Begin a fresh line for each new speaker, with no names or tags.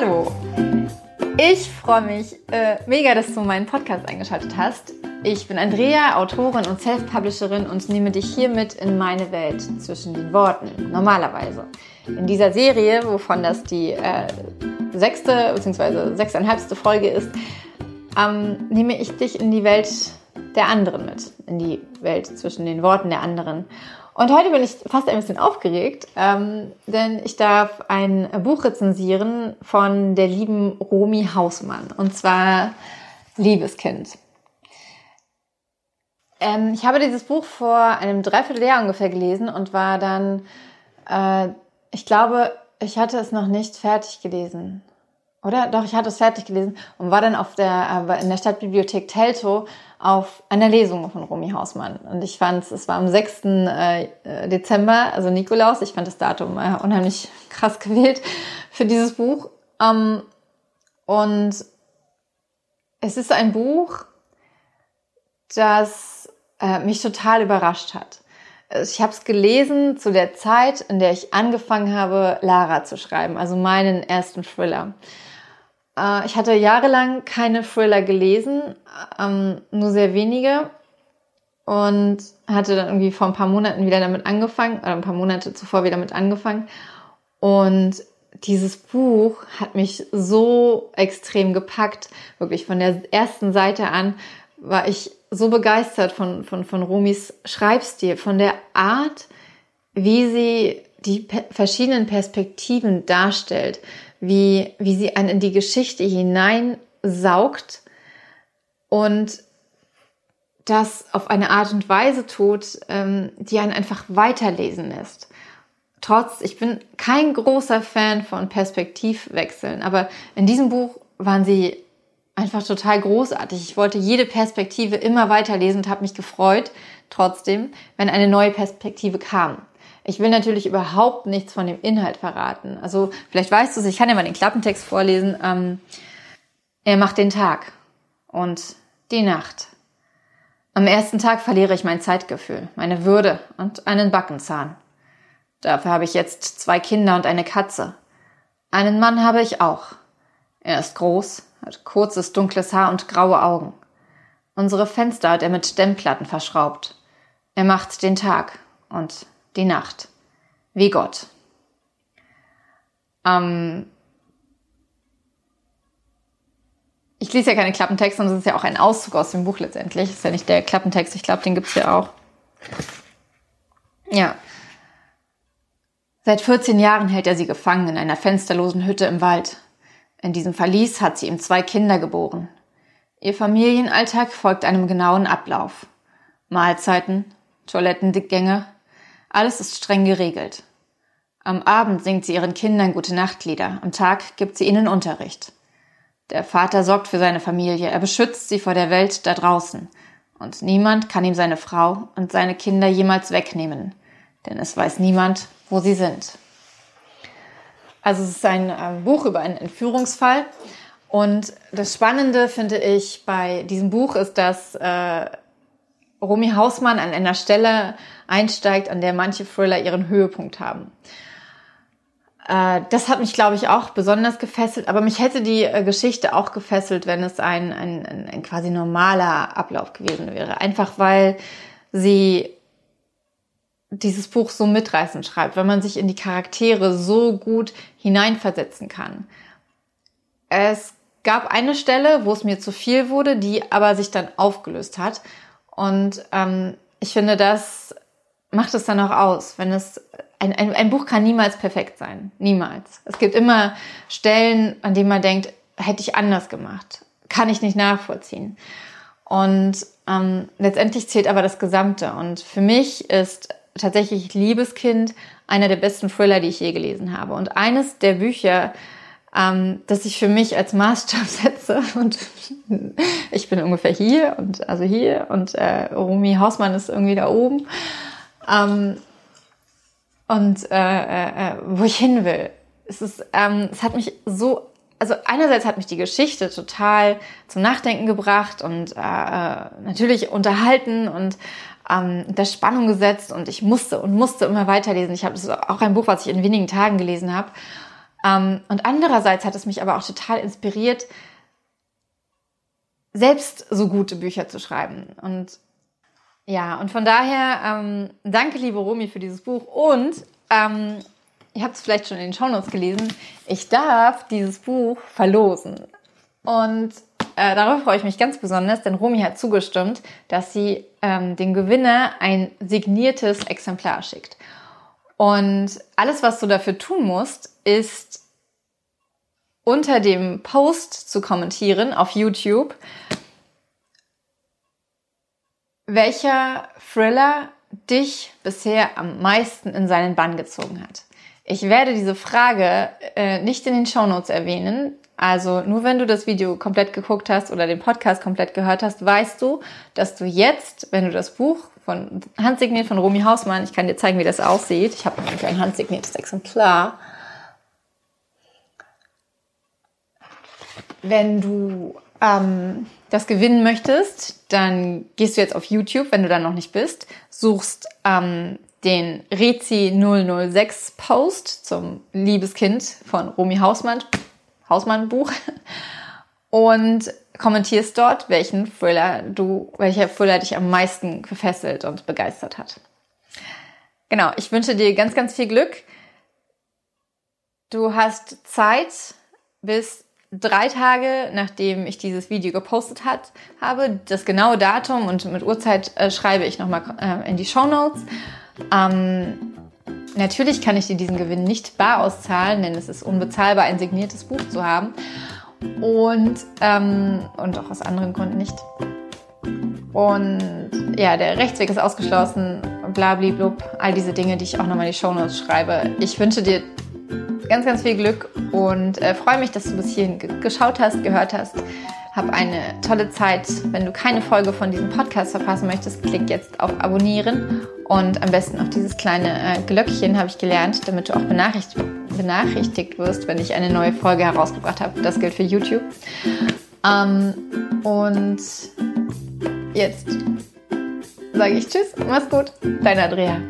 Hallo! Ich freue mich äh, mega, dass du meinen Podcast eingeschaltet hast. Ich bin Andrea, Autorin und Self-Publisherin und nehme dich hier mit in meine Welt zwischen den Worten, normalerweise. In dieser Serie, wovon das die äh, sechste bzw. sechseinhalbste Folge ist, ähm, nehme ich dich in die Welt der anderen mit, in die Welt zwischen den Worten der anderen. Und heute bin ich fast ein bisschen aufgeregt, ähm, denn ich darf ein Buch rezensieren von der lieben Romy Hausmann. Und zwar Liebeskind. Ähm, ich habe dieses Buch vor einem Dreivierteljahr ungefähr gelesen und war dann, äh, ich glaube, ich hatte es noch nicht fertig gelesen. Oder? Doch, ich hatte es fertig gelesen und war dann auf der, äh, in der Stadtbibliothek Telto auf einer Lesung von Romy Hausmann. Und ich fand, es war am 6. Äh, Dezember, also Nikolaus. Ich fand das Datum äh, unheimlich krass gewählt für dieses Buch. Ähm, und es ist ein Buch, das äh, mich total überrascht hat. Ich habe es gelesen zu der Zeit, in der ich angefangen habe, Lara zu schreiben, also meinen ersten Thriller. Äh, ich hatte jahrelang keine Thriller gelesen, ähm, nur sehr wenige. Und hatte dann irgendwie vor ein paar Monaten wieder damit angefangen, oder ein paar Monate zuvor wieder damit angefangen. Und dieses Buch hat mich so extrem gepackt. Wirklich von der ersten Seite an war ich so begeistert von, von, von Romis Schreibstil, von der Art, wie sie die verschiedenen Perspektiven darstellt, wie, wie sie einen in die Geschichte hineinsaugt und das auf eine Art und Weise tut, ähm, die einen einfach weiterlesen lässt. Trotz, ich bin kein großer Fan von Perspektivwechseln, aber in diesem Buch waren sie einfach total großartig. Ich wollte jede Perspektive immer weiterlesen und habe mich gefreut, trotzdem, wenn eine neue Perspektive kam. Ich will natürlich überhaupt nichts von dem Inhalt verraten. Also vielleicht weißt du es, ich kann ja mal den Klappentext vorlesen. Ähm, er macht den Tag und die Nacht. Am ersten Tag verliere ich mein Zeitgefühl, meine Würde und einen Backenzahn. Dafür habe ich jetzt zwei Kinder und eine Katze. Einen Mann habe ich auch. Er ist groß, hat kurzes dunkles Haar und graue Augen. Unsere Fenster hat er mit Dämmplatten verschraubt. Er macht den Tag und die Nacht. Wie Gott. Ähm ich lese ja keine Klappentexte, sondern es ist ja auch ein Auszug aus dem Buch letztendlich. Ist ja nicht der Klappentext, ich glaube, den gibt's ja auch. Ja. Seit 14 Jahren hält er sie gefangen in einer fensterlosen Hütte im Wald. In diesem Verlies hat sie ihm zwei Kinder geboren. Ihr Familienalltag folgt einem genauen Ablauf. Mahlzeiten, Toilettengänge, alles ist streng geregelt. Am Abend singt sie ihren Kindern gute Nachtlieder, am Tag gibt sie ihnen Unterricht. Der Vater sorgt für seine Familie, er beschützt sie vor der Welt da draußen. Und niemand kann ihm seine Frau und seine Kinder jemals wegnehmen, denn es weiß niemand, wo sie sind. Also es ist ein äh, Buch über einen Entführungsfall. Und das Spannende finde ich bei diesem Buch ist, dass äh, Romy Hausmann an einer Stelle einsteigt, an der manche Thriller ihren Höhepunkt haben. Äh, das hat mich, glaube ich, auch besonders gefesselt, aber mich hätte die äh, Geschichte auch gefesselt, wenn es ein, ein, ein, quasi normaler Ablauf gewesen wäre. Einfach weil sie dieses Buch so mitreißend schreibt, wenn man sich in die Charaktere so gut hineinversetzen kann. Es gab eine Stelle, wo es mir zu viel wurde, die aber sich dann aufgelöst hat. Und ähm, ich finde, das macht es dann auch aus, wenn es ein, ein, ein Buch kann niemals perfekt sein. Niemals. Es gibt immer Stellen, an denen man denkt, hätte ich anders gemacht. Kann ich nicht nachvollziehen. Und ähm, letztendlich zählt aber das Gesamte. Und für mich ist tatsächlich Liebeskind einer der besten Thriller, die ich je gelesen habe. Und eines der Bücher, ähm, das ich für mich als Maßstab setze. Und ich bin ungefähr hier und also hier und äh, Romy Hausmann ist irgendwie da oben. Ähm, und äh, äh, äh, wo ich hin will. Es ist, ähm, es hat mich so, also einerseits hat mich die Geschichte total zum Nachdenken gebracht und äh, äh natürlich unterhalten und ähm, der Spannung gesetzt und ich musste und musste immer weiterlesen. Ich habe das auch ein Buch, was ich in wenigen Tagen gelesen habe. Ähm, und andererseits hat es mich aber auch total inspiriert, selbst so gute Bücher zu schreiben. Und ja, und von daher ähm, danke, liebe Romy, für dieses Buch. Und ähm, ihr habt es vielleicht schon in den Shownotes gelesen, ich darf dieses Buch verlosen. Und äh, darüber freue ich mich ganz besonders, denn Romy hat zugestimmt, dass sie ähm, dem Gewinner ein signiertes Exemplar schickt. Und alles, was du dafür tun musst, ist unter dem Post zu kommentieren auf YouTube, welcher Thriller dich bisher am meisten in seinen Bann gezogen hat. Ich werde diese Frage äh, nicht in den Shownotes erwähnen. Also nur wenn du das Video komplett geguckt hast oder den Podcast komplett gehört hast, weißt du, dass du jetzt, wenn du das Buch von handsigniert von Romy Hausmann, ich kann dir zeigen, wie das aussieht. Ich habe nämlich ein handsigniertes Exemplar. Wenn du ähm, das gewinnen möchtest, dann gehst du jetzt auf YouTube, wenn du da noch nicht bist, suchst ähm, den Rezi 006 Post zum Liebeskind von Romy Hausmann, Hausmann Buch und kommentierst dort, welchen Thriller du, welcher Thriller dich am meisten gefesselt und begeistert hat. Genau, ich wünsche dir ganz, ganz viel Glück. Du hast Zeit bis drei Tage, nachdem ich dieses Video gepostet hat, habe. Das genaue Datum und mit Uhrzeit äh, schreibe ich nochmal äh, in die Show Notes. Ähm, natürlich kann ich dir diesen Gewinn nicht bar auszahlen, denn es ist unbezahlbar, ein signiertes Buch zu haben. Und, ähm, und auch aus anderen Gründen nicht. Und ja, der Rechtsweg ist ausgeschlossen, blablablub, all diese Dinge, die ich auch nochmal in die Show Notes schreibe. Ich wünsche dir ganz, ganz viel Glück und äh, freue mich, dass du bis hierhin geschaut hast, gehört hast. Hab eine tolle Zeit. Wenn du keine Folge von diesem Podcast verpassen möchtest, klick jetzt auf Abonnieren und am besten auf dieses kleine äh, Glöckchen habe ich gelernt, damit du auch benachrichtigt, benachrichtigt wirst, wenn ich eine neue Folge herausgebracht habe. Das gilt für YouTube. Ähm, und jetzt sage ich Tschüss, mach's gut, deine Andrea.